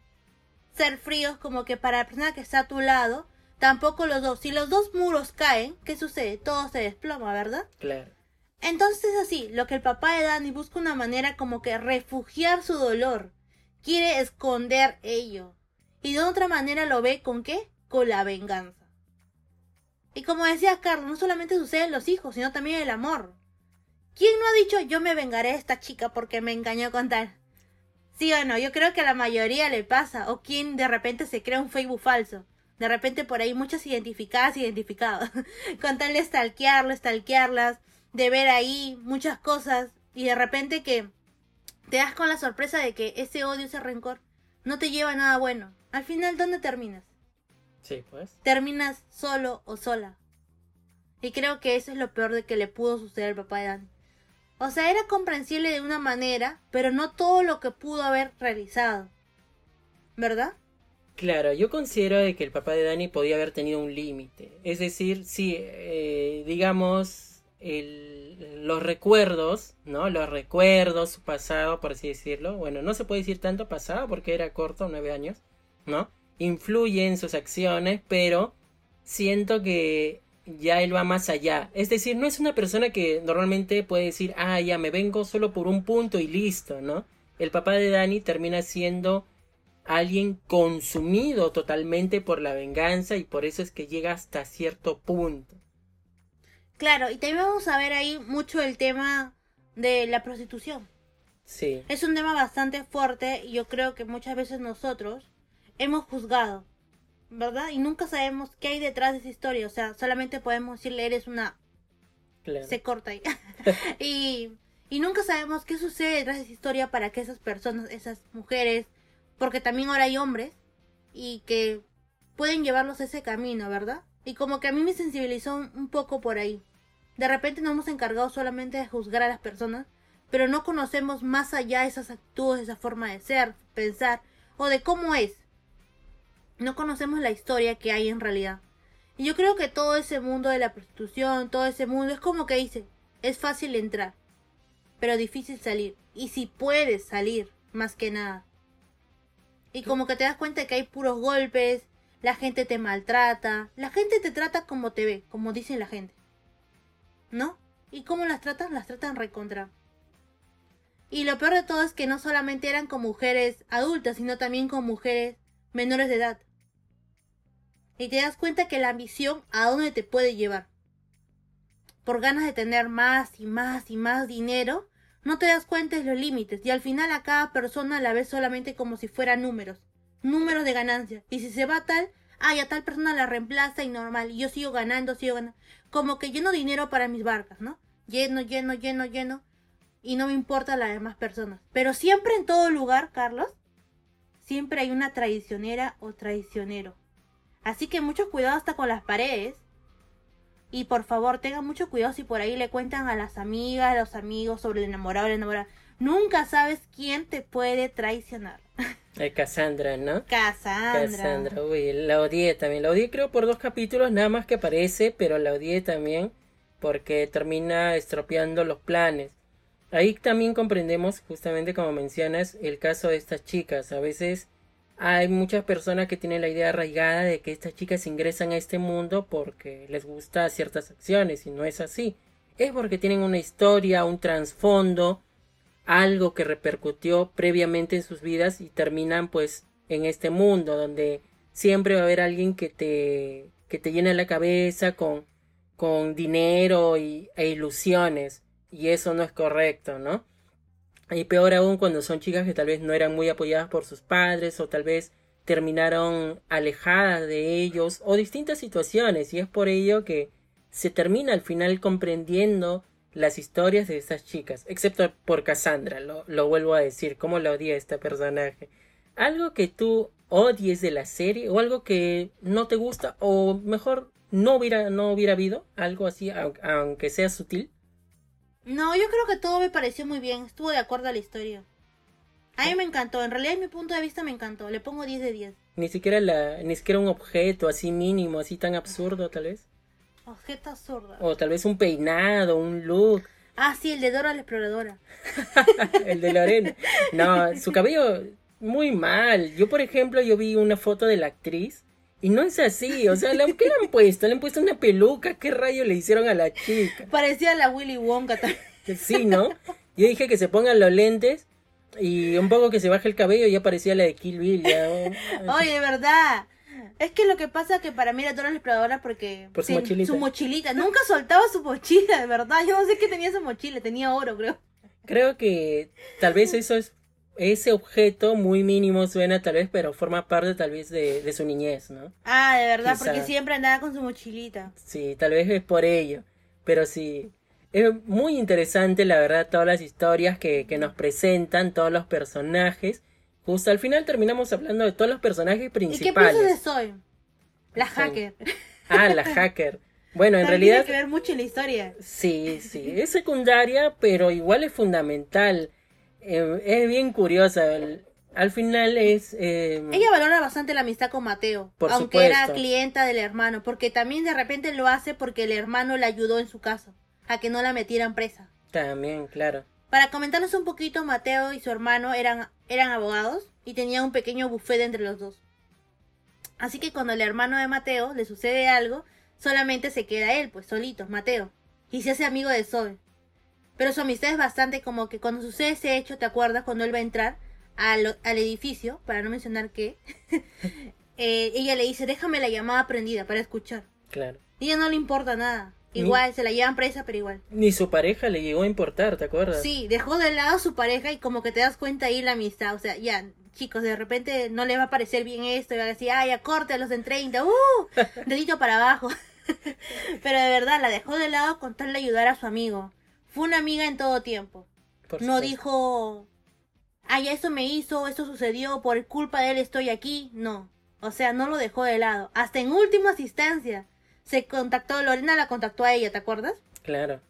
ser fríos como que para la persona que está a tu lado, tampoco los dos. Si los dos muros caen, ¿qué sucede? Todo se desploma, ¿verdad? Claro. Entonces es así, lo que el papá de Dani busca una manera como que refugiar su dolor. Quiere esconder ello. Y de otra manera lo ve con qué? Con la venganza. Y como decía Carlos, no solamente sucede en los hijos, sino también el amor. ¿Quién no ha dicho yo me vengaré de esta chica porque me engañó con tal? Sí o no, yo creo que a la mayoría le pasa. O quien de repente se crea un Facebook falso. De repente por ahí muchas identificadas, identificados. <laughs> con tal de stalkearlo, stalkearlas de ver ahí muchas cosas y de repente que te das con la sorpresa de que ese odio, ese rencor no te lleva a nada bueno. Al final, ¿dónde terminas? Sí, pues. Terminas solo o sola. Y creo que eso es lo peor de que le pudo suceder al papá de Dan. O sea, era comprensible de una manera, pero no todo lo que pudo haber realizado. ¿Verdad? Claro, yo considero de que el papá de Dani podía haber tenido un límite. Es decir, si, eh, digamos, el, los recuerdos, ¿no? Los recuerdos, su pasado, por así decirlo. Bueno, no se puede decir tanto pasado porque era corto, nueve años, ¿no? Influye en sus acciones, pero siento que ya él va más allá. Es decir, no es una persona que normalmente puede decir, ah, ya me vengo solo por un punto y listo, ¿no? El papá de Dani termina siendo alguien consumido totalmente por la venganza y por eso es que llega hasta cierto punto. Claro, y también vamos a ver ahí mucho el tema de la prostitución. Sí. Es un tema bastante fuerte y yo creo que muchas veces nosotros hemos juzgado, ¿verdad? Y nunca sabemos qué hay detrás de esa historia. O sea, solamente podemos decirle, eres una... Claro. Se corta ahí. <laughs> <laughs> y, y nunca sabemos qué sucede detrás de esa historia para que esas personas, esas mujeres, porque también ahora hay hombres, y que pueden llevarlos a ese camino, ¿verdad? Y como que a mí me sensibilizó un poco por ahí. De repente nos hemos encargado solamente de juzgar a las personas, pero no conocemos más allá esas actitudes, esa forma de ser, pensar o de cómo es. No conocemos la historia que hay en realidad. Y yo creo que todo ese mundo de la prostitución, todo ese mundo es como que dice, es fácil entrar, pero difícil salir. Y si puedes salir, más que nada. Y como que te das cuenta que hay puros golpes, la gente te maltrata, la gente te trata como te ve, como dicen la gente. ¿no? ¿Y cómo las tratan? Las tratan recontra. Y lo peor de todo es que no solamente eran con mujeres adultas, sino también con mujeres menores de edad. Y te das cuenta que la ambición a dónde te puede llevar. Por ganas de tener más y más y más dinero, no te das cuenta de los límites y al final a cada persona la ves solamente como si fuera números, números de ganancia. Y si se va tal, ay, a tal persona la reemplaza y normal, y yo sigo ganando, sigo ganando como que lleno dinero para mis barcas, ¿no? Lleno, lleno, lleno, lleno. Y no me importa las demás personas. Pero siempre en todo lugar, Carlos, siempre hay una traicionera o traicionero. Así que mucho cuidado hasta con las paredes. Y por favor, tengan mucho cuidado si por ahí le cuentan a las amigas, a los amigos sobre el enamorado o la enamorada. Nunca sabes quién te puede traicionar. <laughs> Eh, Cassandra, ¿no? Cassandra. Cassandra, uy, la odié también. La odié creo por dos capítulos nada más que aparece, pero la odié también porque termina estropeando los planes. Ahí también comprendemos, justamente como mencionas, el caso de estas chicas. A veces hay muchas personas que tienen la idea arraigada de que estas chicas ingresan a este mundo porque les gusta ciertas acciones y no es así. Es porque tienen una historia, un trasfondo, algo que repercutió previamente en sus vidas y terminan pues en este mundo donde siempre va a haber alguien que te que te llena la cabeza con con dinero y, e ilusiones y eso no es correcto, ¿no? Y peor aún cuando son chicas que tal vez no eran muy apoyadas por sus padres o tal vez terminaron alejadas de ellos o distintas situaciones y es por ello que se termina al final comprendiendo las historias de esas chicas, excepto por Cassandra, lo, lo vuelvo a decir, cómo la odia este personaje. Algo que tú odies de la serie o algo que no te gusta o mejor no hubiera, no hubiera habido algo así, aunque sea sutil. No, yo creo que todo me pareció muy bien. Estuvo de acuerdo a la historia. A mí me encantó. En realidad, en mi punto de vista, me encantó. Le pongo 10 de 10. Ni siquiera, la, ni siquiera un objeto así mínimo, así tan absurdo, tal vez. Objeto absurdo. O tal vez un peinado, un look. Ah, sí, el de Dora la exploradora. <laughs> el de Lorena. No, su cabello muy mal. Yo, por ejemplo, yo vi una foto de la actriz y no es así, o sea, ¿qué le han puesto? Le han puesto una peluca, ¿qué rayo le hicieron a la chica? Parecía la Willy Wonka también. Sí, ¿no? Yo dije que se pongan los lentes y un poco que se baje el cabello y ya parecía la de Kill Bill. Ya. <laughs> Oye, de verdad. Es que lo que pasa es que para mí era toda la exploradora porque... Por su mochilita. Su mochilita. Nunca soltaba su mochila, de verdad. Yo no sé qué tenía esa mochila, tenía oro, creo. Creo que tal vez eso es ese objeto muy mínimo suena tal vez, pero forma parte tal vez de, de su niñez, ¿no? Ah, de verdad, porque siempre andaba con su mochilita. Sí, tal vez es por ello, pero sí. Es muy interesante, la verdad, todas las historias que, que nos presentan, todos los personajes. Justo al final terminamos hablando de todos los personajes principales. ¿Y qué piensas Soy? La hacker. Ah, la hacker. Bueno, en realidad... Tiene que ver mucho en la historia. Sí, sí. Es secundaria, pero igual es fundamental eh, es bien curiosa. Al final es... Eh, Ella valora bastante la amistad con Mateo, aunque era clienta del hermano, porque también de repente lo hace porque el hermano le ayudó en su caso, a que no la metieran presa. También, claro. Para comentarnos un poquito, Mateo y su hermano eran, eran abogados y tenían un pequeño buffet entre los dos. Así que cuando el hermano de Mateo le sucede algo, solamente se queda él, pues solito, Mateo, y se hace amigo de Zoe. Pero su amistad es bastante como que cuando sucede ese hecho, ¿te acuerdas? Cuando él va a entrar al, al edificio, para no mencionar qué, <laughs> eh, ella le dice, déjame la llamada prendida para escuchar. Claro. Y ella no le importa nada. Igual, se la llevan presa, pero igual. Ni su pareja le llegó a importar, ¿te acuerdas? Sí, dejó de lado a su pareja y como que te das cuenta ahí la amistad. O sea, ya, chicos, de repente no le va a parecer bien esto y va a decir, ay, acorte a los en 30, ¡uh! <laughs> Dedito para abajo. <laughs> pero de verdad, la dejó de lado con tal de ayudar a su amigo. Fue una amiga en todo tiempo. no dijo, ay, eso me hizo, eso sucedió, por culpa de él estoy aquí. No. O sea, no lo dejó de lado. Hasta en últimas instancias se contactó, Lorena la contactó a ella, ¿te acuerdas? Claro.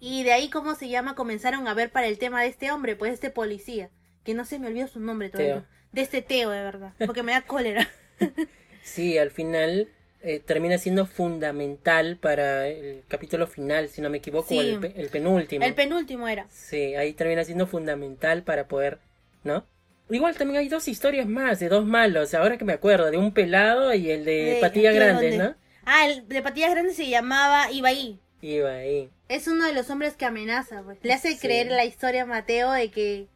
Y de ahí, ¿cómo se llama? Comenzaron a ver para el tema de este hombre, pues este policía. Que no se me olvidó su nombre todavía. De este Teo, de verdad. Porque me da cólera. <laughs> sí, al final eh, termina siendo fundamental para el capítulo final, si no me equivoco, el, penúltimo. El penúltimo era. Sí, ahí termina siendo fundamental para poder, ¿no? Igual también hay dos historias más, de dos malos, ahora que me acuerdo, de un pelado y el de, Patillas Grandes, ¿no? Ah, el de Patillas Grandes se llamaba Ibaí. Ibaí. Es uno de los hombres que amenaza, pues. Le hace creer la historia a Mateo de que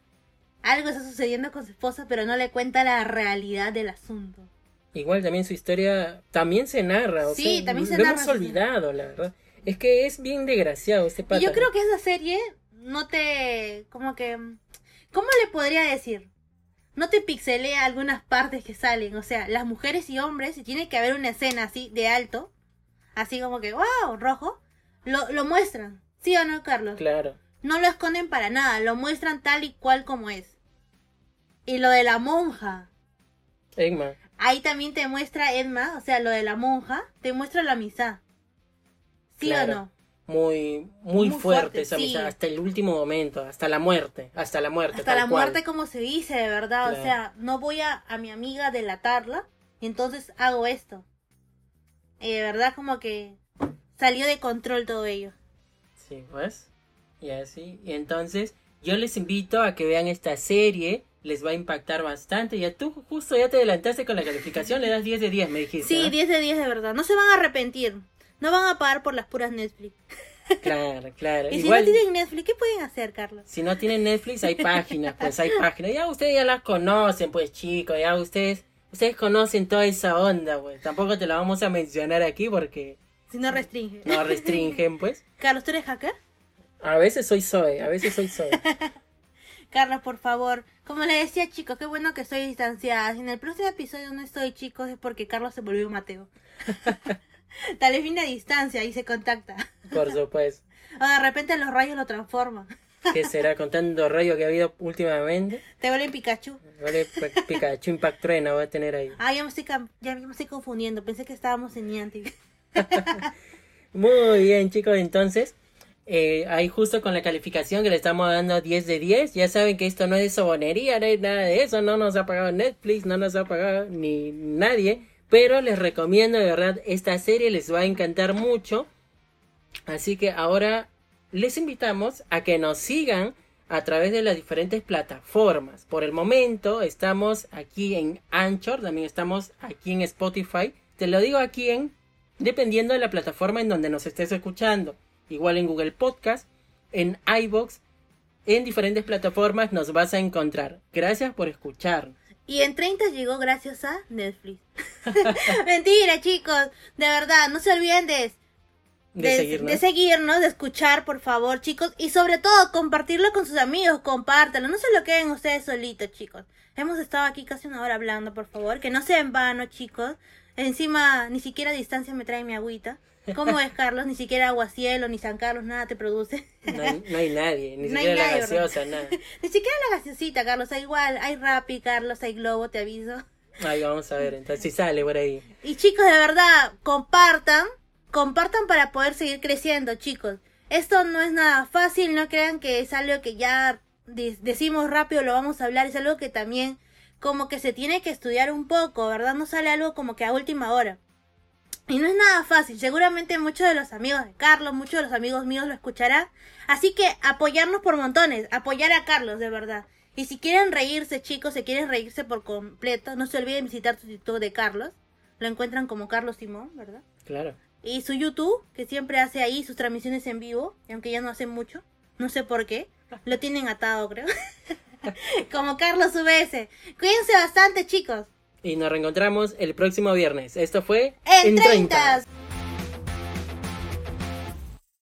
algo está sucediendo con su esposa, pero no le cuenta la realidad del asunto. Igual también su historia también se narra, o sí, también se lo hemos olvidado, la verdad. Es que es bien desgraciado este pata. yo creo que esa serie no te como que ¿cómo le podría decir? No te pixelea algunas partes que salen, o sea, las mujeres y hombres, si tiene que haber una escena así de alto, así como que wow, rojo, lo, lo muestran. ¿Sí o no, Carlos? Claro. No lo esconden para nada, lo muestran tal y cual como es. Y lo de la monja. Egma. Ahí también te muestra Edma, o sea, lo de la monja, te muestra la misa. ¿Sí o no? Muy, muy, fuerte, esa misa, hasta el último momento, hasta la muerte, hasta la muerte. Hasta la muerte, como se dice, de verdad. O sea, no voy a, a mi amiga delatarla, y entonces hago esto. Y de verdad, como que salió de control todo ello. Sí, pues. Y así. Y entonces, yo les invito a que vean esta serie, les va a impactar bastante. Ya tú justo ya te adelantaste con la calificación, le das 10 de 10, me dijiste. Sí, ¿no? 10 de 10 de verdad. No se van a arrepentir. No van a pagar por las puras Netflix. Claro, claro. <laughs> Y Igual, si no tienen Netflix, ¿qué pueden hacer, Carlos? si no tienen Netflix, hay páginas, pues hay páginas. Ya ustedes ya las conocen, pues chicos, ya ustedes, ustedes conocen toda esa onda, pues. Tampoco te la vamos a mencionar aquí porque Si no restringen. no restringen, pues. <laughs> Carlos, ¿tú eres hacker? A veces soy Zoe, a veces soy Zoe. <laughs> Carlos, por favor. Como le decía, chicos, qué bueno que estoy distanciada. Si en el próximo episodio no estoy, chicos, es porque Carlos se volvió Mateo. <laughs> Tal vez viene a distancia y se contacta. Por supuesto. <laughs> O de repente los rayos lo transforman. ¿Qué será con tanto rollo que ha habido últimamente? Te vuelven Pikachu. Vale, Pikachu Impact Truena voy a tener ahí. Ah, ya me estoy, ya me estoy confundiendo. Pensé que estábamos en Niantic. Muy bien, chicos, entonces, eh, ahí justo con la calificación que le estamos dando 10 de 10, ya saben que esto no es sobonería, no es nada de eso, no nos ha pagado Netflix, no nos ha pagado ni nadie, pero les recomiendo de verdad esta serie, les va a encantar mucho. Así que ahora les invitamos a que nos sigan a través de las diferentes plataformas. Por el momento estamos aquí en Anchor, también estamos aquí en Spotify. Te lo digo aquí en dependiendo de la plataforma en donde nos estés escuchando. Igual en Google Podcast, en iBox, en diferentes plataformas nos vas a encontrar. Gracias por escuchar. Y en 30 llegó gracias a Netflix. <laughs> Mentira, chicos. De verdad, no se olviden de, De, seguirnos. de seguirnos, de escuchar, por favor, chicos. Y sobre todo, compartirlo con sus amigos, compártanlo. No se lo queden ustedes solitos, chicos. Hemos estado aquí casi una hora hablando, por favor. Que no sea en vano, chicos. Encima, ni siquiera a distancia me trae mi agüita. ¿Cómo es, Carlos? Ni siquiera Aguacielo, ni San Carlos, nada te produce. no, hay, no hay nadie, ni <laughs> No siquiera la gaseosa, nada. <laughs> ni siquiera la gaseosita, Carlos. Hay igual, hay Rappi, Carlos, hay Globo, te aviso. Ahí vamos a ver, entonces si sale por ahí. Y chicos, de verdad, compartan, compartan para poder seguir creciendo, chicos. Esto no es nada fácil, no crean que es algo que ya de- decimos rápido, lo vamos a hablar, es algo que también como que se tiene que estudiar un poco, ¿verdad? No sale algo como que a última hora. Y no es nada fácil, seguramente muchos de los amigos de Carlos, muchos de los amigos míos lo escucharán. Así que apoyarnos por montones, apoyar a Carlos, de verdad. Y si quieren reírse, chicos, si quieren reírse por completo, no se olviden visitar su YouTube de Carlos. Lo encuentran como Carlos Simón, ¿verdad? Claro. Y su YouTube, que siempre hace ahí sus transmisiones en vivo, y aunque ya no hace mucho, no sé por qué, lo tienen atado, creo. <laughs> como Carlos UBS. Cuídense bastante, chicos. Y nos reencontramos el próximo viernes. Esto fue En 30.